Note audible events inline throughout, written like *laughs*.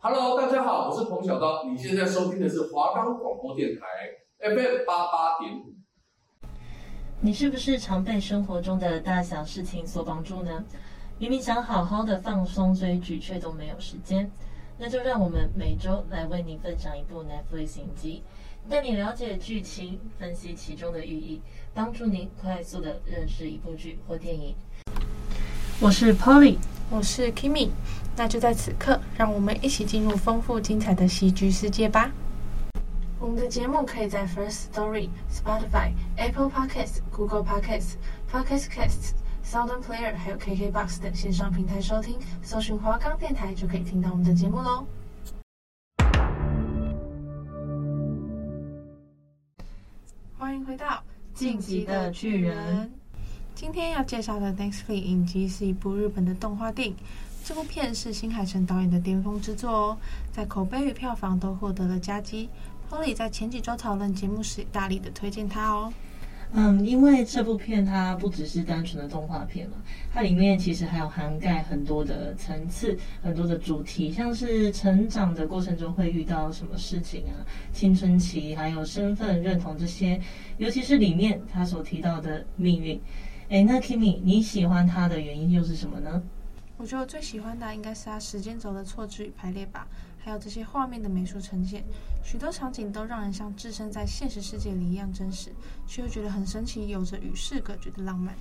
Hello，大家好，我是彭小刀。你现在收听的是华冈广播电台 FM 八八点五。你是不是常被生活中的大小事情所绑住呢？明明想好好的放松追剧，却都没有时间。那就让我们每周来为您分享一部 Netflix 影集，带你了解剧情，分析其中的寓意，帮助您快速的认识一部剧或电影。我是 Polly，我是 Kimmy，那就在此刻，让我们一起进入丰富精彩的喜剧世界吧。我们的节目可以在 First Story、Spotify、Apple Podcasts、Google Podcasts、Podcast Casts。Sound Player 还有 KKBOX 等线上平台收听，搜寻华冈电台就可以听到我们的节目喽。欢迎回到《晋级的巨人》。今天要介绍的 Netflix 影集是一部日本的动画电影，这部片是新海诚导演的巅峰之作哦，在口碑与票房都获得了佳绩。Polly 在前几周讨论节目时，大力的推荐它哦。嗯，因为这部片它不只是单纯的动画片嘛，它里面其实还有涵盖很多的层次、很多的主题，像是成长的过程中会遇到什么事情啊，青春期，还有身份认同这些，尤其是里面他所提到的命运。诶，那 Kimmy 你喜欢它的原因又是什么呢？我觉得我最喜欢的应该是它时间轴的错置与排列吧。还有这些画面的美术呈现，许多场景都让人像置身在现实世界里一样真实，却又觉得很神奇，有着与世隔绝的浪漫。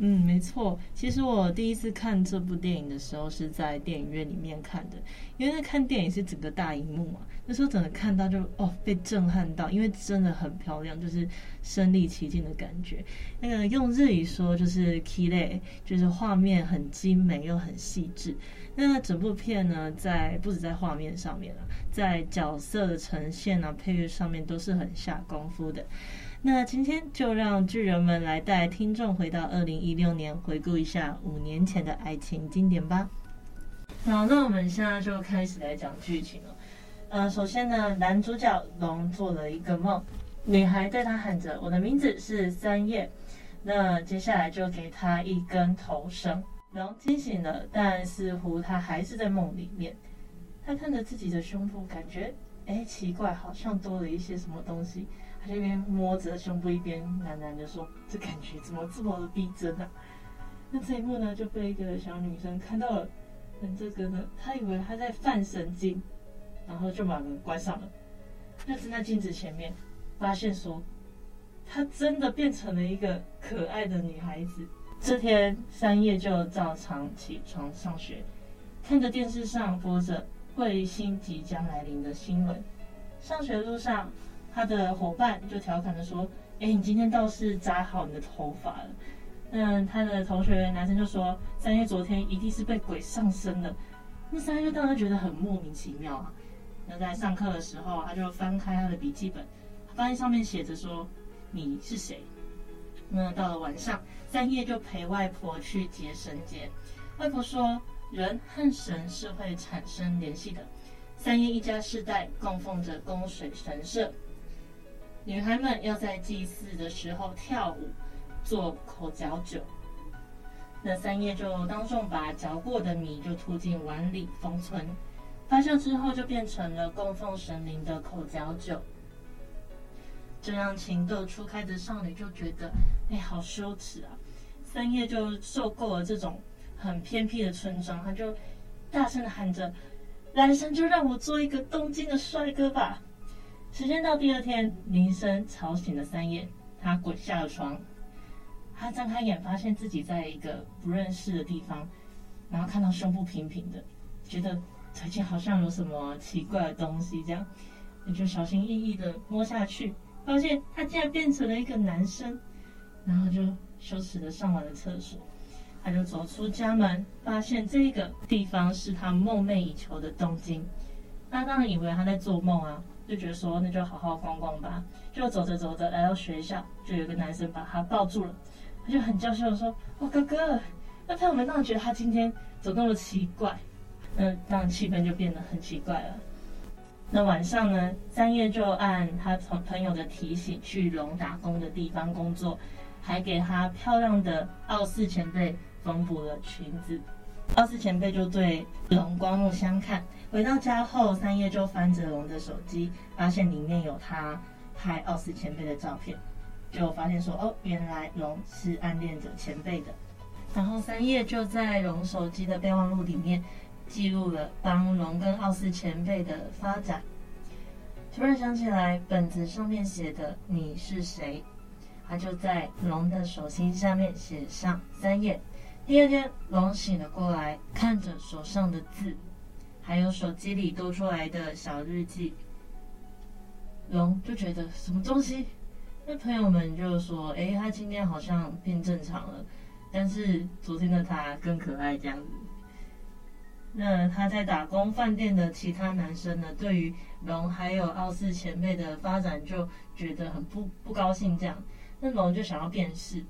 嗯，没错。其实我第一次看这部电影的时候是在电影院里面看的，因为那看电影是整个大荧幕嘛。那时候整个看到就哦被震撼到，因为真的很漂亮，就是身临其境的感觉。那个用日语说就是 “kire”，就是画面很精美又很细致。那整部片呢，在不止在画面上面啊，在角色的呈现啊、配乐上面都是很下功夫的。那今天就让巨人们来带听众回到二零一六年，回顾一下五年前的爱情经典吧。好，那我们现在就开始来讲剧情了。呃，首先呢，男主角龙做了一个梦，女孩对他喊着：“我的名字是三叶。”那接下来就给他一根头绳。龙惊醒了，但似乎他还是在梦里面。他看着自己的胸部，感觉哎奇怪，好像多了一些什么东西。他这边摸着胸部，一边喃喃地说：“这感觉怎么这么的逼真啊？”那这一幕呢，就被一个小女生看到了。那这个呢，她以为他在犯神经，然后就把门关上了。那站在镜子前面，发现说，她真的变成了一个可爱的女孩子。这天，三叶就照常起床上学，看着电视上播着彗星即将来临的新闻。上学路上，他的伙伴就调侃着说：“哎，你今天倒是扎好你的头发了。”那他的同学男生就说：“三叶昨天一定是被鬼上身了。”那三叶当然觉得很莫名其妙啊。那在上课的时候，他就翻开他的笔记本，发现上面写着说：“你是谁？”那到了晚上，三叶就陪外婆去接神节。外婆说，人和神是会产生联系的。三叶一家世代供奉着供水神社，女孩们要在祭祀的时候跳舞，做口嚼酒。那三叶就当众把嚼过的米就吐进碗里封存，发酵之后就变成了供奉神灵的口嚼酒。这让情窦初开的少女就觉得，哎，好羞耻啊！三叶就受够了这种很偏僻的村庄，她就大声的喊着：“来生就让我做一个东京的帅哥吧！”时间到第二天，铃声吵醒了三叶，她滚下了床，她张开眼，发现自己在一个不认识的地方，然后看到胸部平平的，觉得最近好像有什么奇怪的东西，这样，你就小心翼翼的摸下去。发现他竟然变成了一个男生，然后就羞耻的上完了厕所。他就走出家门，发现这个地方是他梦寐以求的东京。他当然以为他在做梦啊，就觉得说那就好好逛逛吧。就走着走着来到学校，就有个男生把他抱住了。他就很娇羞的说：“哦，哥哥。”那朋友们当然觉得他今天走那么奇怪，那当然气氛就变得很奇怪了。那晚上呢，三叶就按他朋朋友的提醒去龙打工的地方工作，还给他漂亮的奥寺前辈缝补了裙子。奥寺前辈就对龙刮目相看，回到家后，三叶就翻着龙的手机，发现里面有他拍奥斯前辈的照片，就发现说，哦，原来龙是暗恋着前辈的。然后三叶就在龙手机的备忘录里面记录了当龙跟奥斯前辈的发展。突然想起来，本子上面写的“你是谁”，他就在龙的手心下面写上三页。第二天，龙醒了过来，看着手上的字，还有手机里多出来的小日记，龙就觉得什么东西？那朋友们就说：“哎，他今天好像变正常了，但是昨天的他更可爱这样子。”那他在打工饭店的其他男生呢？对于龙还有奥斯前辈的发展，就觉得很不不高兴。这样，那龙就想要辨识。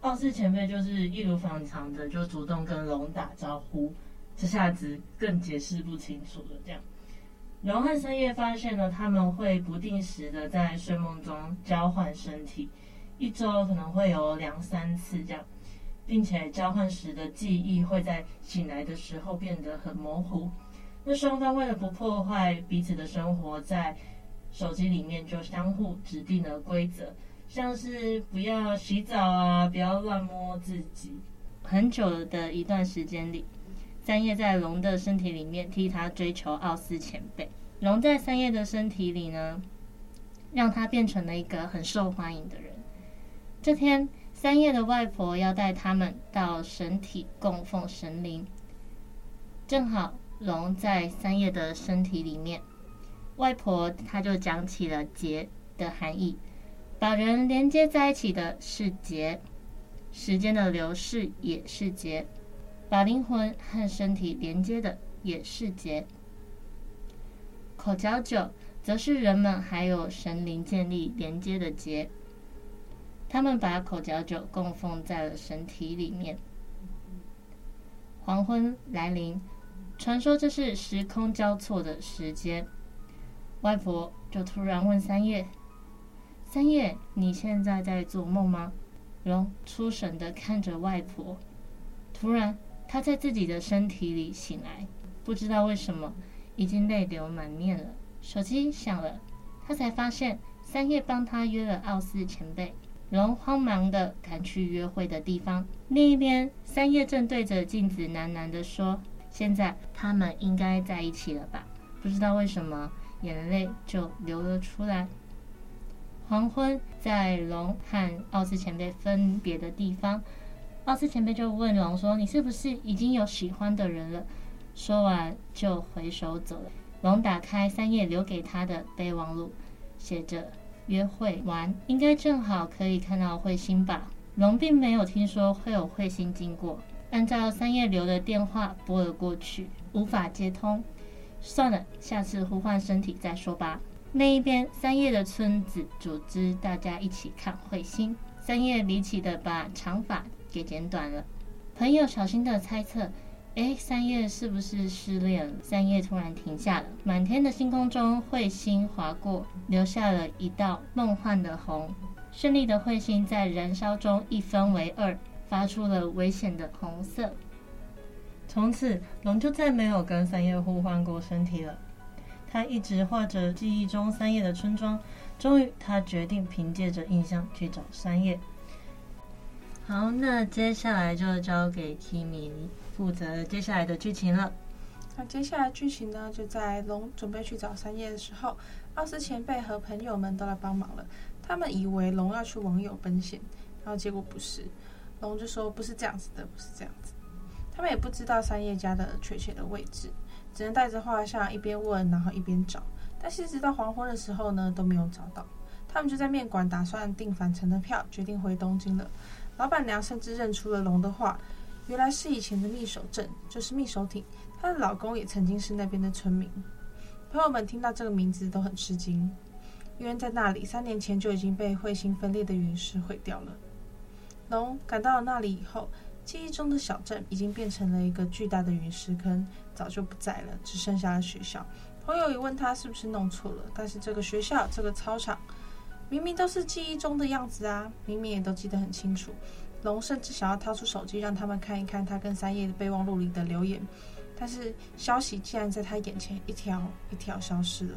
奥斯前辈就是一如往常的，就主动跟龙打招呼。这下子更解释不清楚了。这样，龙和深夜发现了他们会不定时的在睡梦中交换身体，一周可能会有两三次这样。并且交换时的记忆会在醒来的时候变得很模糊。那双方为了不破坏彼此的生活，在手机里面就相互指定了规则，像是不要洗澡啊，不要乱摸自己。很久的一段时间里，三叶在龙的身体里面替他追求奥斯前辈，龙在三叶的身体里呢，让他变成了一个很受欢迎的人。这天。三叶的外婆要带他们到神体供奉神灵，正好龙在三叶的身体里面，外婆她就讲起了结的含义，把人连接在一起的是结，时间的流逝也是结，把灵魂和身体连接的也是结，口角酒则是人们还有神灵建立连接的结。他们把口嚼酒供奉在了神体里面。黄昏来临，传说这是时空交错的时间。外婆就突然问三叶：“三叶，你现在在做梦吗？”龙出神的看着外婆，突然他在自己的身体里醒来，不知道为什么已经泪流满面了。手机响了，他才发现三叶帮他约了奥斯前辈。龙慌忙地赶去约会的地方。另一边，三叶正对着镜子喃喃地说：“现在他们应该在一起了吧？”不知道为什么，眼泪就流了出来。黄昏，在龙和奥斯前辈分别的地方，奥斯前辈就问龙说：“你是不是已经有喜欢的人了？”说完就回手走了。龙打开三叶留给他的备忘录，写着。约会完应该正好可以看到彗星吧？龙并没有听说会有彗星经过，按照三叶留的电话拨了过去，无法接通。算了，下次呼唤身体再说吧。那一边，三叶的村子组织大家一起看彗星。三叶离奇的把长发给剪短了。朋友小心的猜测。哎，三叶是不是失恋了？三叶突然停下了。满天的星空中，彗星划过，留下了一道梦幻的红。绚丽的彗星在燃烧中一分为二，发出了危险的红色。从此，龙就再没有跟三叶互换过身体了。他一直画着记忆中三叶的村庄。终于，他决定凭借着印象去找三叶。好，那接下来就交给 Kimi。负责接下来的剧情了。那接下来剧情呢？就在龙准备去找三叶的时候，奥斯前辈和朋友们都来帮忙了。他们以为龙要去网友奔现，然后结果不是。龙就说：“不是这样子的，不是这样子。”他们也不知道三叶家的确切的位置，只能带着画像一边问，然后一边找。但是直到黄昏的时候呢，都没有找到。他们就在面馆打算订返程的票，决定回东京了。老板娘甚至认出了龙的画。原来是以前的密守镇，就是密守町。她的老公也曾经是那边的村民。朋友们听到这个名字都很吃惊，因为在那里三年前就已经被彗星分裂的陨石毁掉了。龙赶到了那里以后，记忆中的小镇已经变成了一个巨大的陨石坑，早就不在了，只剩下了学校。朋友也问他是不是弄错了，但是这个学校、这个操场，明明都是记忆中的样子啊，明明也都记得很清楚。龙甚至想要掏出手机让他们看一看他跟三叶的备忘录里的留言，但是消息竟然在他眼前一条一条消失了。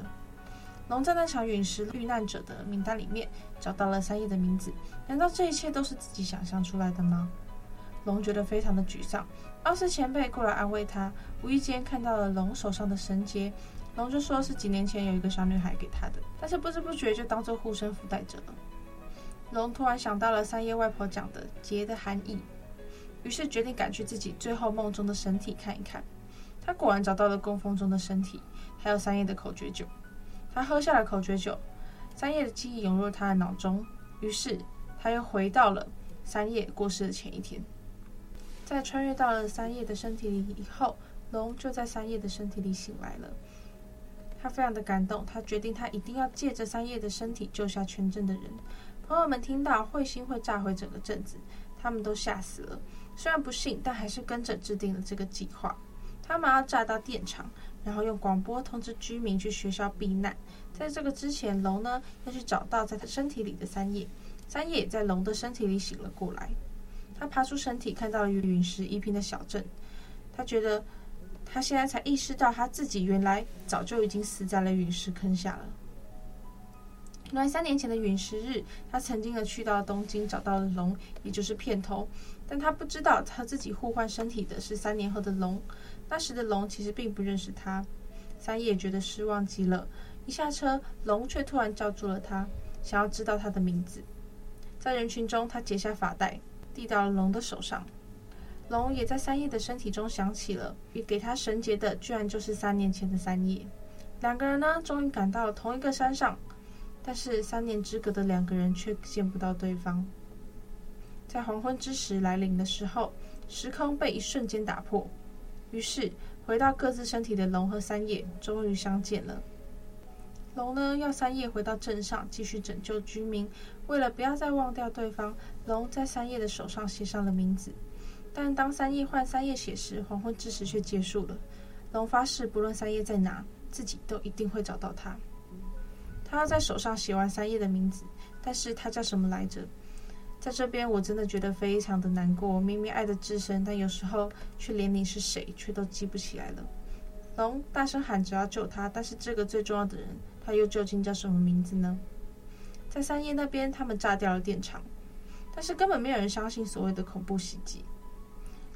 龙在那场陨石遇难者的名单里面找到了三叶的名字，难道这一切都是自己想象出来的吗？龙觉得非常的沮丧。奥斯前辈过来安慰他，无意间看到了龙手上的绳结，龙就说是几年前有一个小女孩给他的，但是不知不觉就当做护身符带着了。龙突然想到了三叶外婆讲的结的含义，于是决定赶去自己最后梦中的身体看一看。他果然找到了供奉中的身体，还有三叶的口诀酒。他喝下了口诀酒，三叶的记忆涌入他的脑中，于是他又回到了三叶过世的前一天。在穿越到了三叶的身体里以后，龙就在三叶的身体里醒来了。他非常的感动，他决定他一定要借着三叶的身体救下全镇的人。朋友们听到彗星会炸毁整个镇子，他们都吓死了。虽然不信，但还是跟着制定了这个计划。他们要炸到电厂，然后用广播通知居民去学校避难。在这个之前，龙呢要去找到在他身体里的三叶。三叶也在龙的身体里醒了过来。他爬出身体，看到了陨石一平的小镇。他觉得，他现在才意识到，他自己原来早就已经死在了陨石坑下了。原来三年前的陨石日，他曾经的去到东京，找到了龙，也就是片头。但他不知道，他自己互换身体的是三年后的龙。那时的龙其实并不认识他。三叶觉得失望极了，一下车，龙却突然叫住了他，想要知道他的名字。在人群中，他解下发带。递到了龙的手上，龙也在三叶的身体中想起了，与给他绳结的居然就是三年前的三叶。两个人呢，终于赶到了同一个山上，但是三年之隔的两个人却见不到对方。在黄昏之时来临的时候，时空被一瞬间打破，于是回到各自身体的龙和三叶终于相见了。龙呢，要三叶回到镇上继续拯救居民。为了不要再忘掉对方，龙在三叶的手上写上了名字。但当三叶换三叶写时，黄昏之时却结束了。龙发誓，不论三叶在哪，自己都一定会找到他。他要在手上写完三叶的名字，但是他叫什么来着？在这边，我真的觉得非常的难过。明明爱得至深，但有时候却连你是谁，却都记不起来了。龙大声喊着要救他，但是这个最重要的人。他又究竟叫什么名字呢？在三叶那边，他们炸掉了电厂，但是根本没有人相信所谓的恐怖袭击。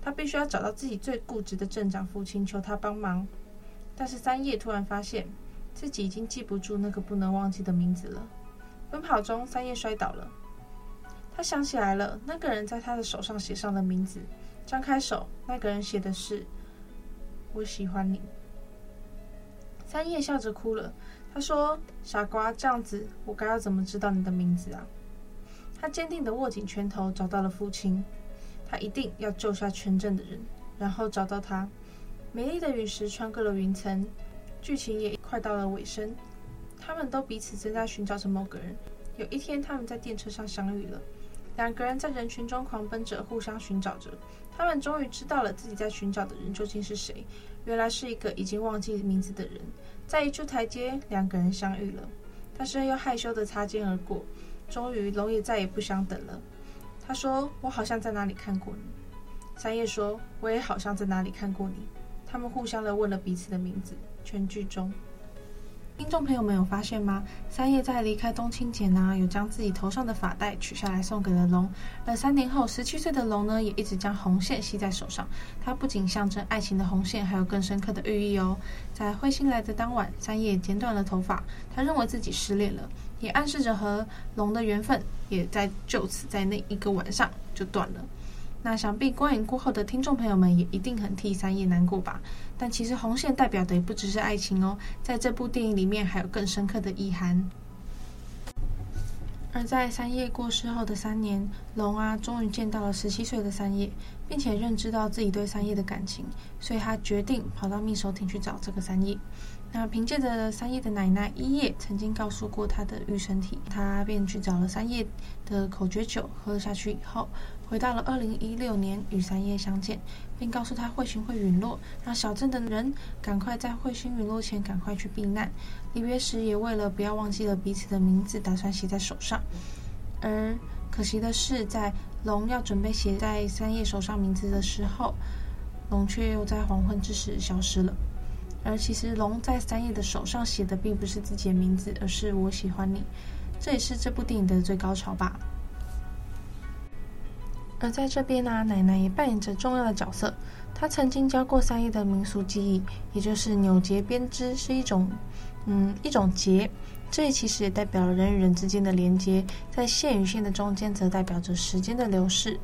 他必须要找到自己最固执的镇长父亲，求他帮忙。但是三叶突然发现自己已经记不住那个不能忘记的名字了。奔跑中，三叶摔倒了。他想起来了，那个人在他的手上写上了名字。张开手，那个人写的是“我喜欢你”。三叶笑着哭了。他说：“傻瓜，这样子我该要怎么知道你的名字啊？”他坚定地握紧拳头，找到了父亲。他一定要救下全镇的人，然后找到他。美丽的陨石穿过了云层，剧情也快到了尾声。他们都彼此正在寻找着某个人。有一天，他们在电车上相遇了。两个人在人群中狂奔着，互相寻找着。他们终于知道了自己在寻找的人究竟是谁。原来是一个已经忘记名字的人。在一处台阶，两个人相遇了，但是又害羞地擦肩而过。终于，龙也再也不想等了。他说：“我好像在哪里看过你。”三叶说：“我也好像在哪里看过你。”他们互相的问了彼此的名字。全剧终。听众朋友们有发现吗？三叶在离开东清前呢，有将自己头上的发带取下来送给了龙。而三年后，十七岁的龙呢，也一直将红线系在手上。它不仅象征爱情的红线，还有更深刻的寓意哦。在彗星来的当晚，三叶剪短了头发，他认为自己失恋了，也暗示着和龙的缘分也在就此在那一个晚上就断了。那想必观影过后的听众朋友们也一定很替三叶难过吧？但其实红线代表的也不只是爱情哦，在这部电影里面还有更深刻的意涵。而在三叶过世后的三年，龙啊终于见到了十七岁的三叶，并且认知到自己对三叶的感情，所以他决定跑到密手町去找这个三叶。那凭借着三叶的奶奶一叶曾经告诉过他的御身体，他便去找了三叶的口诀酒，喝了下去以后。回到了二零一六年，与三叶相见，并告诉他彗星会陨落，让小镇的人赶快在彗星陨落前赶快去避难。离别时也为了不要忘记了彼此的名字，打算写在手上。而可惜的是，在龙要准备写在三叶手上名字的时候，龙却又在黄昏之时消失了。而其实龙在三叶的手上写的并不是自己的名字，而是“我喜欢你”。这也是这部电影的最高潮吧。而在这边呢、奶奶也扮演着重要的角色。她曾经教过三叶的民俗技艺，也就是扭结编织，是一种，嗯，一种结。这其实也代表了人与人之间的连接，在线与线的中间，则代表着时间的流逝。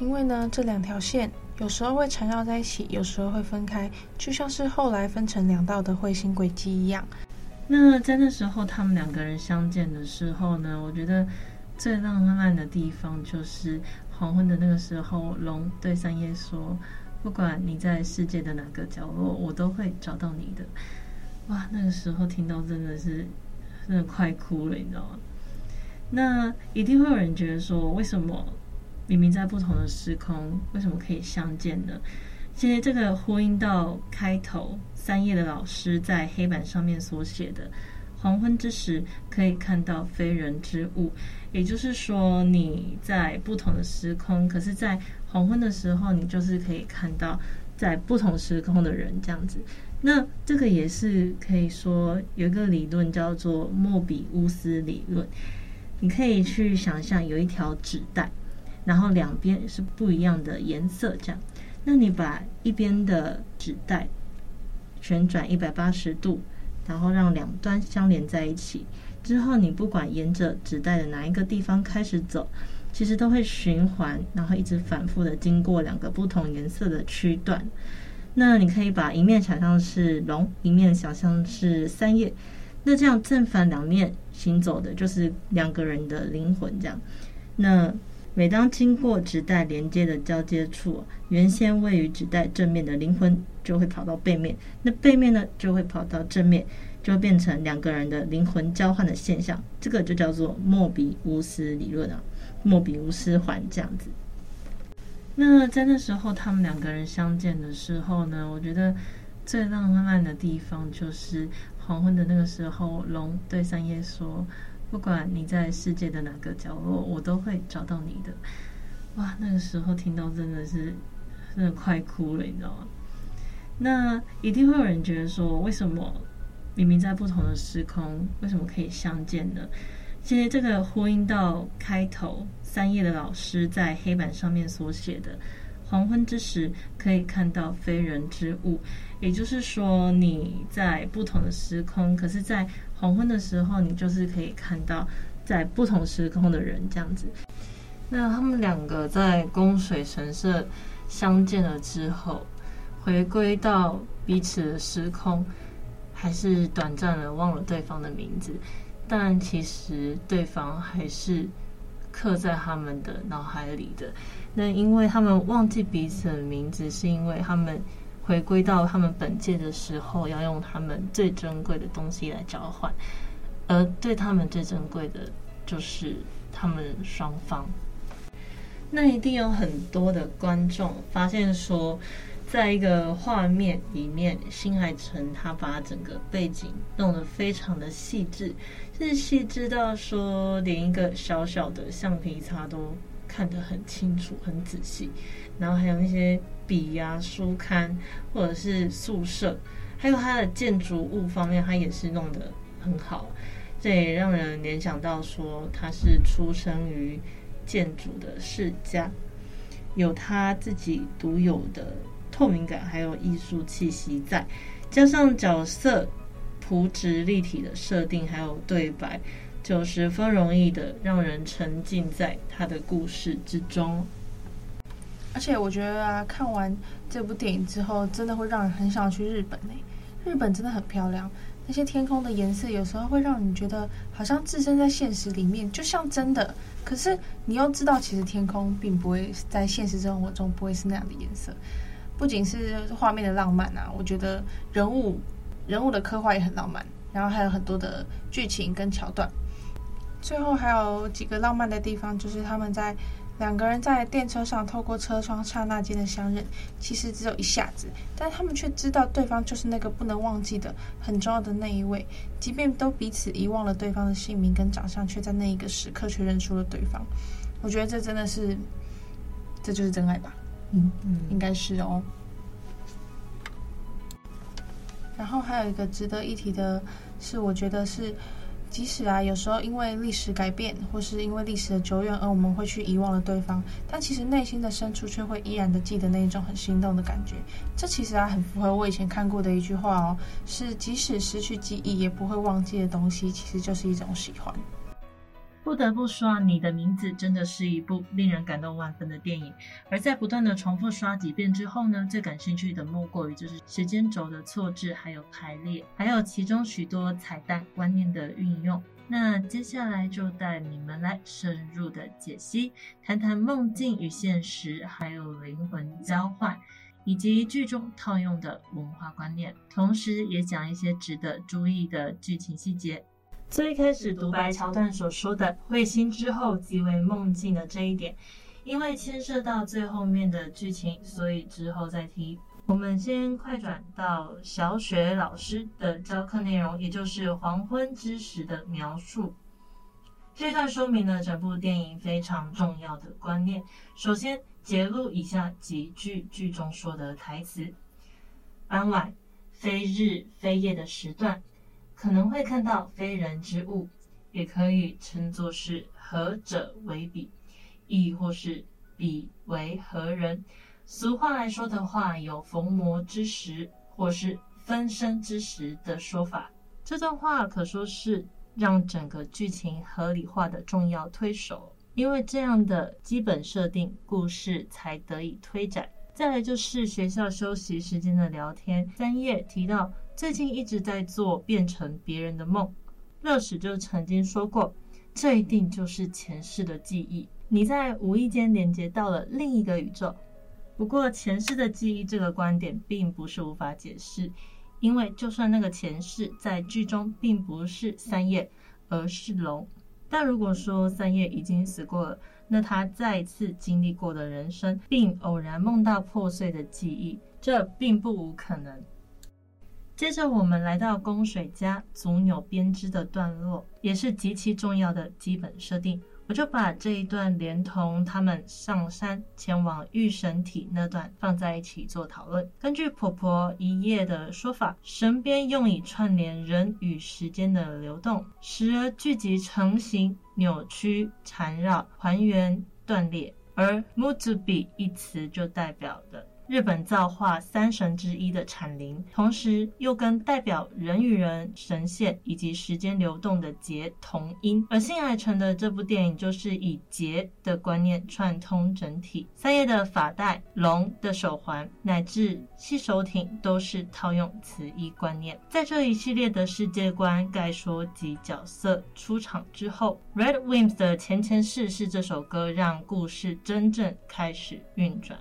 因为呢，这两条线有时候会缠绕在一起，有时候会分开，就像是后来分成两道的彗星轨迹一样。那在那时候，他们两个人相见的时候呢，我觉得最浪漫的地方就是黄昏的那个时候，龙对三叶说：“不管你在世界的哪个角落，我都会找到你的。”哇，那个时候听到真的是。真的快哭了，你知道吗？那一定会有人觉得说，为什么明明在不同的时空，为什么可以相见呢？其实这个呼应到开头三叶的老师在黑板上面所写的“黄昏之时可以看到非人之物”，也就是说你在不同的时空，可是，在黄昏的时候，你就是可以看到在不同时空的人这样子。那这个也是可以说有一个理论叫做莫比乌斯理论。你可以去想象有一条纸带，然后两边是不一样的颜色，这样。那你把一边的纸带旋转一百八十度，然后让两端相连在一起之后，你不管沿着纸带的哪一个地方开始走，其实都会循环，然后一直反复的经过两个不同颜色的区段。那你可以把一面想象是龙，一面想象是三叶，那这样正反两面行走的就是两个人的灵魂，这样。那每当经过纸带连接的交接处，原先位于纸带正面的灵魂就会跑到背面，那背面呢就会跑到正面，就变成两个人的灵魂交换的现象，这个就叫做莫比乌斯理论啊，莫比乌斯环这样子。那在那时候，他们两个人相见的时候呢，我觉得最浪漫的地方就是黄昏的那个时候，龙对三叶说：“不管你在世界的哪个角落，我都会找到你的。”哇，那个时候听到真的是真的快哭了，你知道吗？那一定会有人觉得说，为什么明明在不同的时空，为什么可以相见呢？其实这个呼应到开头。三页的老师在黑板上面所写的“黄昏之时可以看到非人之物”，也就是说你在不同的时空，可是，在黄昏的时候，你就是可以看到在不同时空的人这样子。那他们两个在宫水神社相见了之后，回归到彼此的时空，还是短暂的忘了对方的名字，但其实对方还是。刻在他们的脑海里的，那因为他们忘记彼此的名字，是因为他们回归到他们本界的时候，要用他们最珍贵的东西来交换，而对他们最珍贵的，就是他们双方。那一定有很多的观众发现说，在一个画面里面，新海诚他把整个背景弄得非常的细致。是细致到说，连一个小小的橡皮擦都看得很清楚、很仔细。然后还有那些笔呀、书刊，或者是宿舍，还有它的建筑物方面，它也是弄得很好。这也让人联想到说，他是出生于建筑的世家，有他自己独有的透明感，还有艺术气息在，加上角色。朴直立体的设定，还有对白，就十分容易的让人沉浸在他的故事之中。而且我觉得啊，看完这部电影之后，真的会让人很想去日本呢。日本真的很漂亮，那些天空的颜色有时候会让你觉得好像置身在现实里面，就像真的。可是你又知道，其实天空并不会在现实生活中不会是那样的颜色。不仅是画面的浪漫啊，我觉得人物。人物的刻画也很浪漫，然后还有很多的剧情跟桥段。最后还有几个浪漫的地方，就是他们在两个人在电车上透过车窗刹那间的相认，其实只有一下子，但他们却知道对方就是那个不能忘记的很重要的那一位，即便都彼此遗忘了对方的姓名跟长相，却在那一个时刻却认出了对方。我觉得这真的是，这就是真爱吧？嗯嗯，应该是哦。然后还有一个值得一提的是，我觉得是。即使啊，有时候因为历史改变，或是因为历史的久远，而我们会去遗忘了对方，但其实内心的深处却会依然的记得那一种很心动的感觉。这其实啊，很符合我以前看过的一句话哦，是即使失去记忆也不会忘记的东西，其实就是一种喜欢。不得不说啊，你的名字真的是一部令人感动万分的电影。而在不断的重复刷几遍之后呢，最感兴趣的莫过于就是时间轴的错置，还有排列，还有其中许多彩蛋观念的运用。那接下来就带你们来深入的解析，谈谈梦境与现实，还有灵魂交换，以及剧中套用的文化观念，同时也讲一些值得注意的剧情细节。最开始独白桥段所说的彗星之后即为梦境的这一点，因为牵涉到最后面的剧情，所以之后再提。我们先快转到小雪老师的教课内容，也就是黄昏之时的描述。这段说明了整部电影非常重要的观念。首先，节录以下几句剧中说的台词：傍晚，非日非夜的时段。可能会看到非人之物，也可以称作是合者为彼，亦或是彼为何人。俗话来说的话，有逢魔之时，或是分身之时的说法。这段话可说是让整个剧情合理化的重要推手，因为这样的基本设定，故事才得以推展。再来就是学校休息时间的聊天，三叶提到。最近一直在做变成别人的梦，乐史就曾经说过，这一定就是前世的记忆，你在无意间连接到了另一个宇宙。不过前世的记忆这个观点并不是无法解释，因为就算那个前世在剧中并不是三叶，而是龙，但如果说三叶已经死过了，那他再次经历过的人生，并偶然梦到破碎的记忆，这并不无可能。接着我们来到宫水家足纽编织的段落，也是极其重要的基本设定。我就把这一段连同他们上山前往御神体那段放在一起做讨论。根据婆婆一夜的说法，神鞭用以串联人与时间的流动，时而聚集成型、扭曲、缠绕、还原、断裂，而 muzubi 一词就代表的。日本造化三神之一的产灵，同时又跟代表人与人、神仙以及时间流动的劫同音。而新海诚的这部电影就是以劫的观念串通整体。三叶的发带、龙的手环乃至细手艇，都是套用此一观念。在这一系列的世界观概说及角色出场之后，Red Wimps 的前前世世这首歌让故事真正开始运转。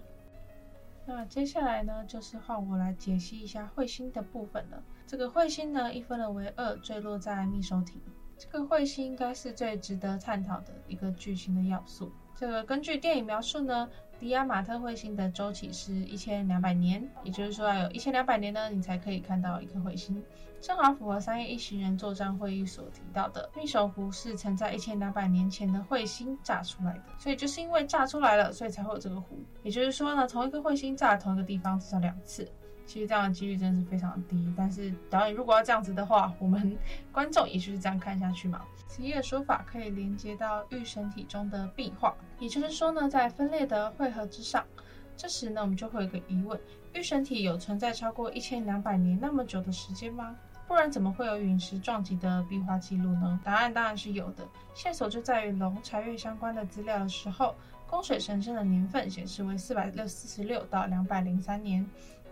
那接下来呢，就是换我来解析一下彗星的部分了。这个彗星呢，一分为二，坠落在密手艇。这个彗星应该是最值得探讨的一个剧情的要素。这个根据电影描述呢，迪亚马特彗星的周期是一千两百年，也就是说要有一千两百年呢，你才可以看到一颗彗星。正好符合三叶一行人作战会议所提到的，密手湖是曾在一千两百年前的彗星炸出来的，所以就是因为炸出来了，所以才会有这个湖。也就是说呢，同一个彗星炸同一个地方至少两次，其实这样的几率真的是非常低。但是导演如果要这样子的话，我们 *laughs* 观众也就是这样看下去嘛。此一的说法可以连接到御神体中的壁画，也就是说呢，在分裂的汇合之上，这时呢，我们就会有个疑问：御神体有存在超过一千两百年那么久的时间吗？不然怎么会有陨石撞击的壁画记录呢？答案当然是有的，线索就在于龙查阅相关的资料的时候，宫水神社的年份显示为四百六四十六到两百零三年，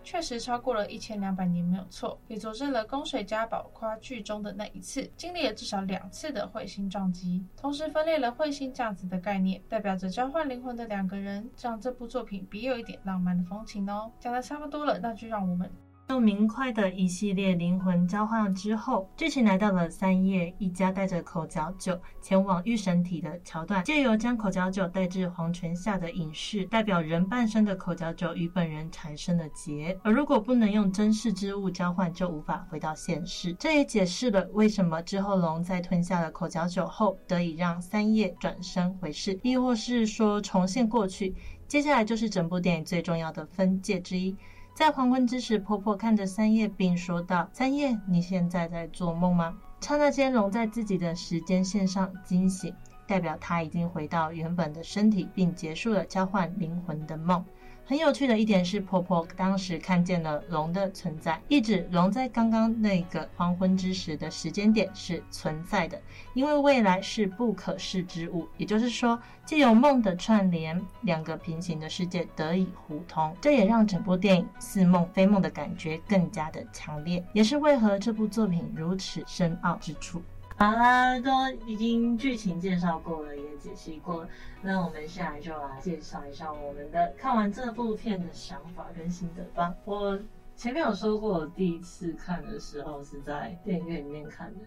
确实超过了一千两百年没有错，也佐证了宫水家宝夸剧中的那一次经历了至少两次的彗星撞击，同时分裂了彗星这样子的概念，代表着交换灵魂的两个人，让这部作品别有一点浪漫的风情哦。讲的差不多了，那就让我们。用明快的一系列灵魂交换之后，剧情来到了三叶一家带着口嚼酒前往御神体的桥段，借由将口嚼酒带至黄泉下的隐士，代表人半生的口嚼酒与本人产生了结。而如果不能用真实之物交换，就无法回到现世。这也解释了为什么之后龙在吞下了口嚼酒后，得以让三叶转生回世，亦或是说重现过去。接下来就是整部电影最重要的分界之一。在黄昏之时，婆婆看着三叶，并说道：“三叶，你现在在做梦吗？”刹那间，龙在自己的时间线上惊醒，代表他已经回到原本的身体，并结束了交换灵魂的梦。很有趣的一点是，婆婆当时看见了龙的存在，意指龙在刚刚那个黄昏之时的时间点是存在的，因为未来是不可视之物。也就是说，借由梦的串联，两个平行的世界得以互通，这也让整部电影似梦非梦的感觉更加的强烈，也是为何这部作品如此深奥之处。好啦，都已经剧情介绍过了，也解析过了，那我们现在就来介绍一下我们的看完这部片的想法跟心得吧。我前面有说过，我第一次看的时候是在电影院里面看的。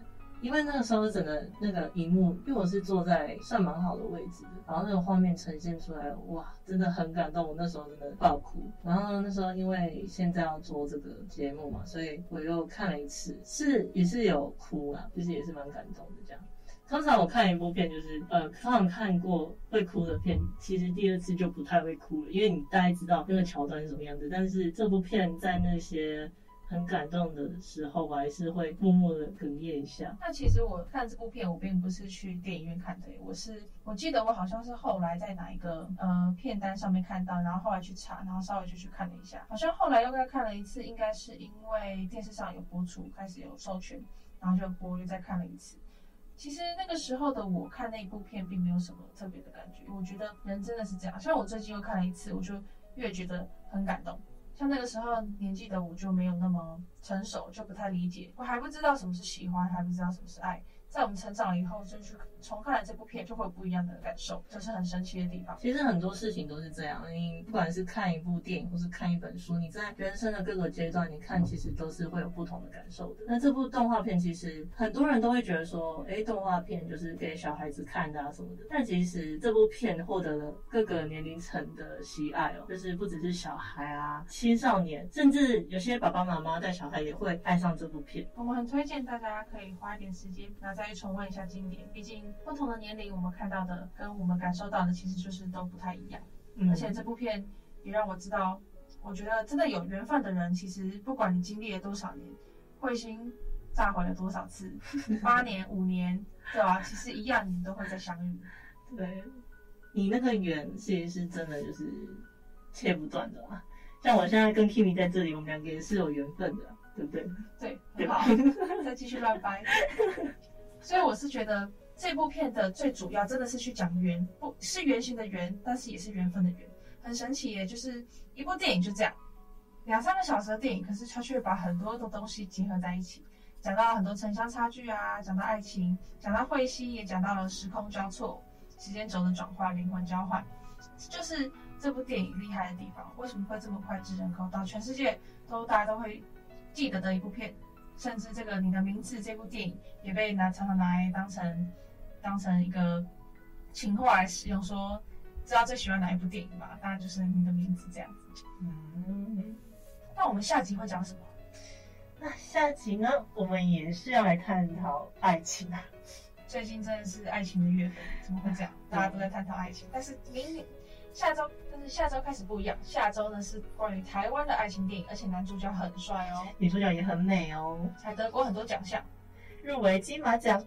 因为那个时候整个那个荧幕，因为我是坐在算蛮好的位置的，然后那个画面呈现出来，哇，真的很感动。我那时候真的爆哭。然后那时候因为现在要做这个节目嘛，所以我又看了一次，是也是有哭啦，就是也是蛮感动的这样。通常我看一部片就是，呃，通常看过会哭的片，其实第二次就不太会哭了，因为你大概知道那个桥段是什么样子。但是这部片在那些。很感动的时候，我还是会默默的哽咽一下。那其实我看这部片，我并不是去电影院看的，我是我记得我好像是后来在哪一个呃片单上面看到，然后后来去查，然后稍微就去看了一下。好像后来又再看了一次，应该是因为电视上有播出，开始有授权，然后就播，又再看了一次。其实那个时候的我看那部片，并没有什么特别的感觉。我觉得人真的是这样，像我最近又看了一次，我就越觉得很感动。像那个时候年纪的我就没有那么成熟，就不太理解，我还不知道什么是喜欢，还不知道什么是爱。在我们成长以后，就去重看了这部片，就会有不一样的感受，这是很神奇的地方。其实很多事情都是这样，你不管是看一部电影，或是看一本书，你在人生的各个阶段，你看其实都是会有不同的感受的。那这部动画片其实很多人都会觉得说，哎，动画片就是给小孩子看的啊什么的。但其实这部片获得了各个年龄层的喜爱哦，就是不只是小孩啊、青少年，甚至有些爸爸妈妈带小孩也会爱上这部片。我们很推荐大家可以花一点时间然后。再去重温一下经典，毕竟不同的年龄，我们看到的跟我们感受到的其实就是都不太一样。嗯，而且这部片也让我知道，我觉得真的有缘分的人，其实不管你经历了多少年，彗星炸毁了多少次，*laughs* 八年、五年，对吧？其实一样，你们都会再相遇。*laughs* 对，你那个缘其实是真的，就是切不断的嘛。像我现在跟 Kimi 在这里，我们两个也是有缘分的，对不对？对，对吧？再继续乱掰。*laughs* 所以我是觉得这部片的最主要真的是去讲缘，不是圆形的圆，但是也是缘分的缘，很神奇耶！就是一部电影就这样，两三个小时的电影，可是它却把很多的东西结合在一起，讲到了很多城乡差距啊，讲到爱情，讲到彗星，也讲到了时空交错、时间轴的转换、灵魂交换，就是这部电影厉害的地方。为什么会这么脍炙人口，到全世界都大家都会记得的一部片？甚至这个你的名字这部电影也被拿常常拿来当成当成一个情话来使用，说知道最喜欢哪一部电影吧？当然就是你的名字这样子。嗯，那我们下集会讲什么？那下集呢？我们也是要来探讨爱情啊。最近真的是爱情的月份，怎么会这样？大家都在探讨爱情，但是明年。下周，但是下周开始不一样。下周呢是关于台湾的爱情电影，而且男主角很帅哦，女主角也很美哦，还得过很多奖项，入围金马奖。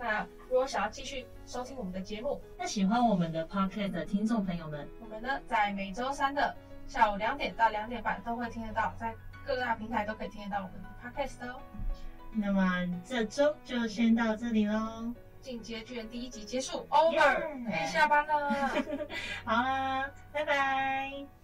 那如果想要继续收听我们的节目，那喜欢我们的 Podcast 的听众朋友们，我们呢在每周三的下午两点到两点半都会听得到，在各大平台都可以听得到我们的 Podcast 哦。那么这周就先到这里喽。进阶巨人第一集结束，Over，可以.下班了。*laughs* 好啦，拜拜。